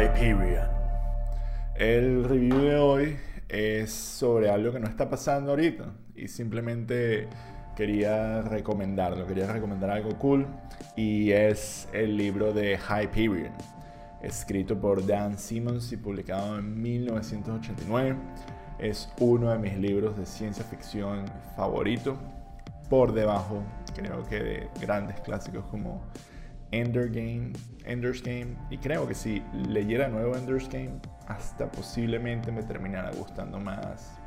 Hyperion. El review de hoy es sobre algo que no está pasando ahorita y simplemente quería recomendarlo, quería recomendar algo cool y es el libro de Hyperion, escrito por Dan Simmons y publicado en 1989. Es uno de mis libros de ciencia ficción favorito, por debajo creo que de grandes clásicos como Ender Game, Ender's Game. Y creo que si leyera nuevo Ender's Game, hasta posiblemente me terminara gustando más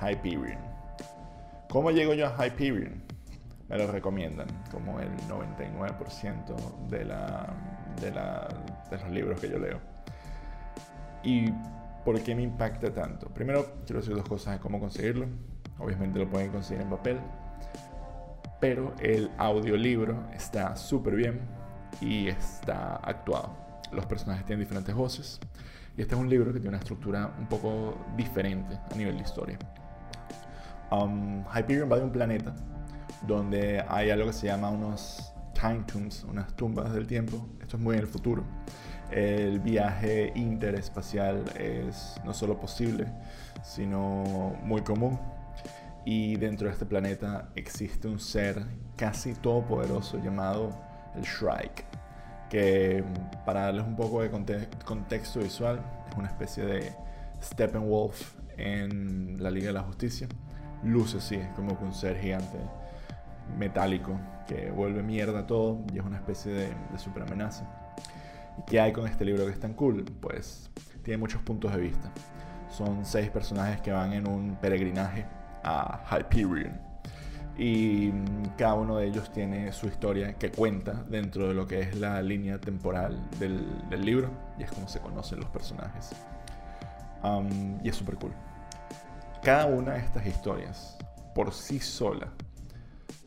Hyperion. ¿Cómo llego yo a Hyperion? Me lo recomiendan como el 99% de, de los libros que yo leo. ¿Y por qué me impacta tanto? Primero, quiero decir dos cosas de cómo conseguirlo. Obviamente lo pueden conseguir en papel. Pero el audiolibro está súper bien y está actuado. Los personajes tienen diferentes voces y este es un libro que tiene una estructura un poco diferente a nivel de historia. Um, Hyperion va de un planeta donde hay algo que se llama unos time tombs, unas tumbas del tiempo. Esto es muy en el futuro. El viaje interespacial es no solo posible, sino muy común. Y dentro de este planeta existe un ser casi todopoderoso llamado el Shrike, que para darles un poco de contexto visual, es una especie de Steppenwolf en la Liga de la Justicia. Luce así, es como un ser gigante metálico que vuelve mierda todo y es una especie de, de super amenaza. ¿Y qué hay con este libro que es tan cool? Pues tiene muchos puntos de vista. Son seis personajes que van en un peregrinaje a Hyperion y cada uno de ellos tiene su historia que cuenta dentro de lo que es la línea temporal del, libro y es como se conocen los personajes. y es súper cool. Cada una de estas historias por sí sola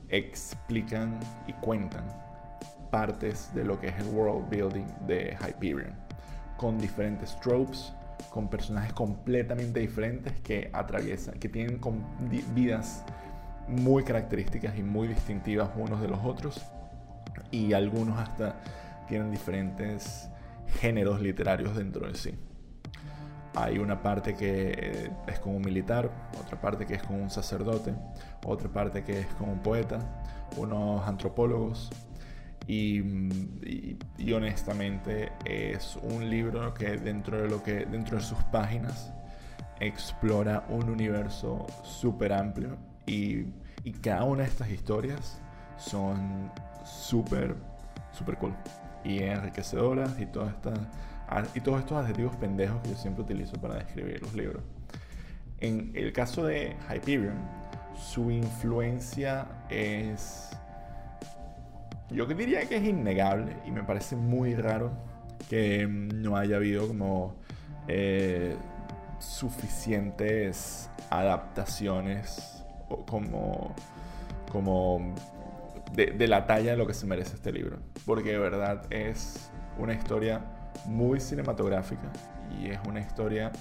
explican y cuentan partes de lo que es el world building de Hyperion, con diferentes tropes, con personajes completamente diferentes que atraviesan, que tienen vidas muy características y muy distintivas unos de los otros y algunos hasta tienen diferentes géneros literarios dentro de sí. Hay una parte que eh, es con un militar, otra parte que es con un sacerdote, otra parte que es con un poeta, unos antropólogos y, y, honestamente es un libro que dentro de lo que dentro de sus páginas explora un universo súper amplio y, cada una de estas historias son súper, súper cool y enriquecedoras y, todas estas, y todos estos adjetivos pendejos que yo siempre utilizo para describir los libros. En el caso de Hyperion, su influencia es. Yo diría que es innegable y me parece muy raro que no haya habido como eh, suficientes adaptaciones como, como de, la talla de lo que se merece este libro. Porque de verdad es una historia muy cinematográfica y es una historia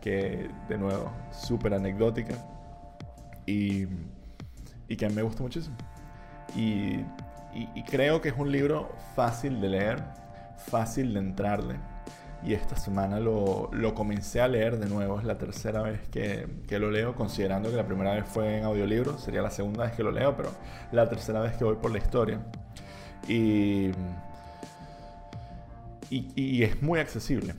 que, de nuevo, súper anecdótica y, y, que me gusta muchísimo. Y, y creo que es un libro fácil de leer, fácil de entrarle y esta semana lo, lo, comencé a leer de nuevo. Es la tercera vez que, que, lo leo, considerando que la primera vez fue en audiolibro. Sería la segunda vez que lo leo, pero la tercera vez que voy por la historia. Y, y, es muy accesible.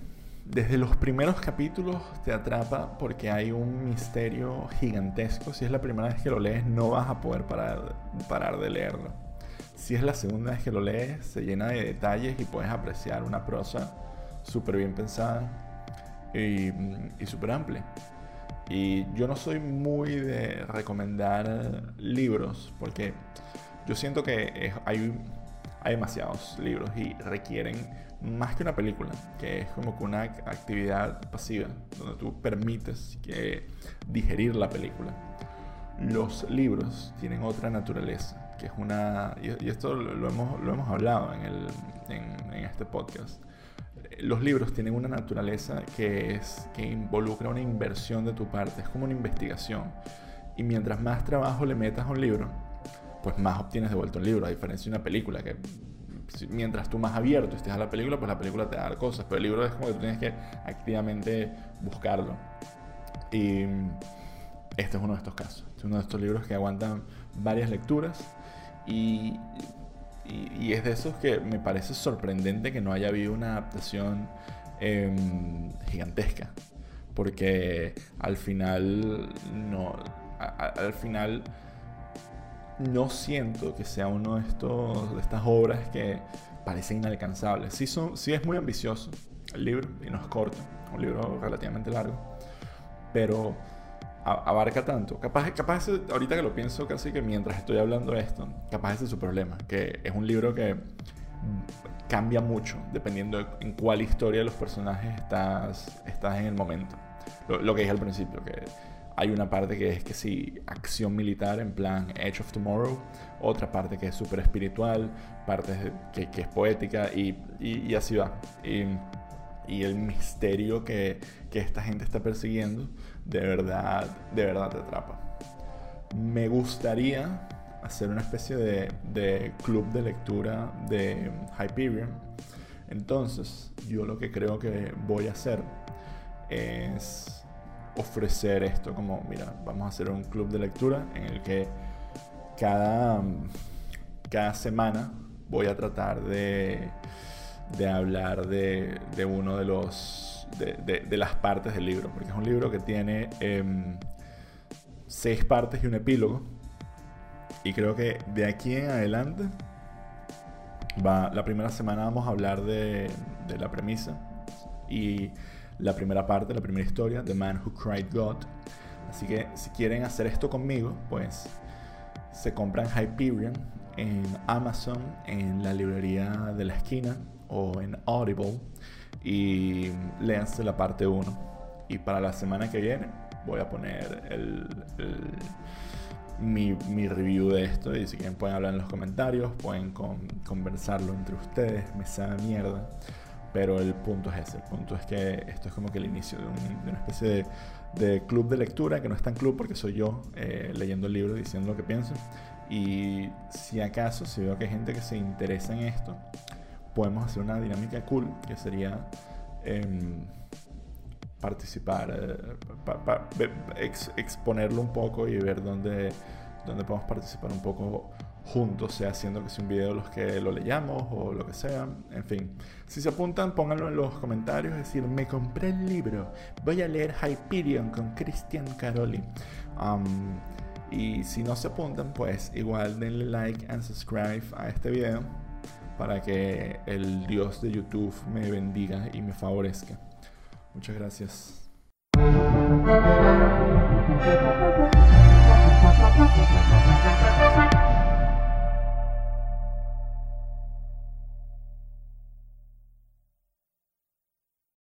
Desde los primeros capítulos te atrapa porque hay un misterio gigantesco. Si es la primera vez que lo lees, no vas a poder parar, parar de leerlo. Si es la segunda vez que lo lees, se llena de detalles y puedes apreciar una prosa súper bien pensada y, y súper amplia. Y yo no soy muy de recomendar libros porque yo siento que hay, hay demasiados libros y requieren más que una película, que es como que una actividad pasiva, donde tú permites que digerir la película. Los libros tienen otra naturaleza, que es una... Y, esto lo hemos, lo hemos hablado en, el, en, en este podcast los libros tienen una naturaleza que es que involucra una inversión de tu parte, es como una investigación. Y mientras más trabajo le metas a un libro, pues más obtienes de vuelta un libro, a diferencia de una película que mientras tú más abierto estés a la película, pues la película te va a dar cosas, pero el libro es como que tú tienes que activamente buscarlo. Y este es uno de estos casos, este es uno de estos libros que aguantan varias lecturas y, y, es de esos que me parece sorprendente que no haya habido una adaptación em, gigantesca, porque al final no, al final no siento que sea uno de estos de estas obras que parecen inalcanzables. Sí, son, sí es muy ambicioso el libro y no es corto, un libro relativamente largo, pero abarca tanto. Capaz, capaz ahorita que lo pienso casi que mientras estoy hablando de esto, capaz ese es su problema, que es un libro que cambia mucho dependiendo en cuál historia de los personajes estás, estás en el momento. Lo, que dije al principio, que hay una parte que es que sí, acción militar en plan Edge of Tomorrow, otra parte que es súper espiritual, parte que, es poética y, y, así va. Y, y el misterio que, que, esta gente está persiguiendo, de verdad, de verdad te atrapa. Me gustaría hacer una especie de, de club de lectura de Hyperion. Entonces, yo lo que creo que voy a hacer es ofrecer esto como, mira, vamos a hacer un club de lectura en el que cada, cada semana voy a tratar de, de hablar de, de, uno de los de, de, las partes del libro, porque es un libro que tiene em, seis partes y un epílogo. Y creo que de aquí en adelante, va, la primera semana vamos a hablar de, de la premisa y la primera parte, la primera historia, The Man Who Cried God. Así que si quieren hacer esto conmigo, pues se compran Hyperion en Amazon, en la librería de la esquina o en Audible y léanse la parte 1. Y para la semana que viene voy a poner el, mi, mi, review de esto y si quieren pueden hablar en los comentarios, pueden conversarlo entre ustedes, me sabe mierda. Pero el punto es ese, el punto es que esto es como que el inicio de, una especie de, club de lectura, que no es tan club porque soy yo eh, leyendo el libro diciendo lo que pienso. Y si acaso, si veo que hay gente que se interesa en esto, podemos hacer una dinámica cool, que sería em, participar, eh, exponerlo un poco y ver dónde, dónde podemos participar un poco juntos, sea haciendo que sea un video los que lo leyamos o lo que sea, en fin. Si se apuntan, pónganlo en los comentarios, decir, me compré el libro, voy a leer Hyperion con Christian Caroli. Um, y si no se apuntan, pues igual denle like and subscribe a este video para que el Dios de YouTube me bendiga y me favorezca. Muchas gracias.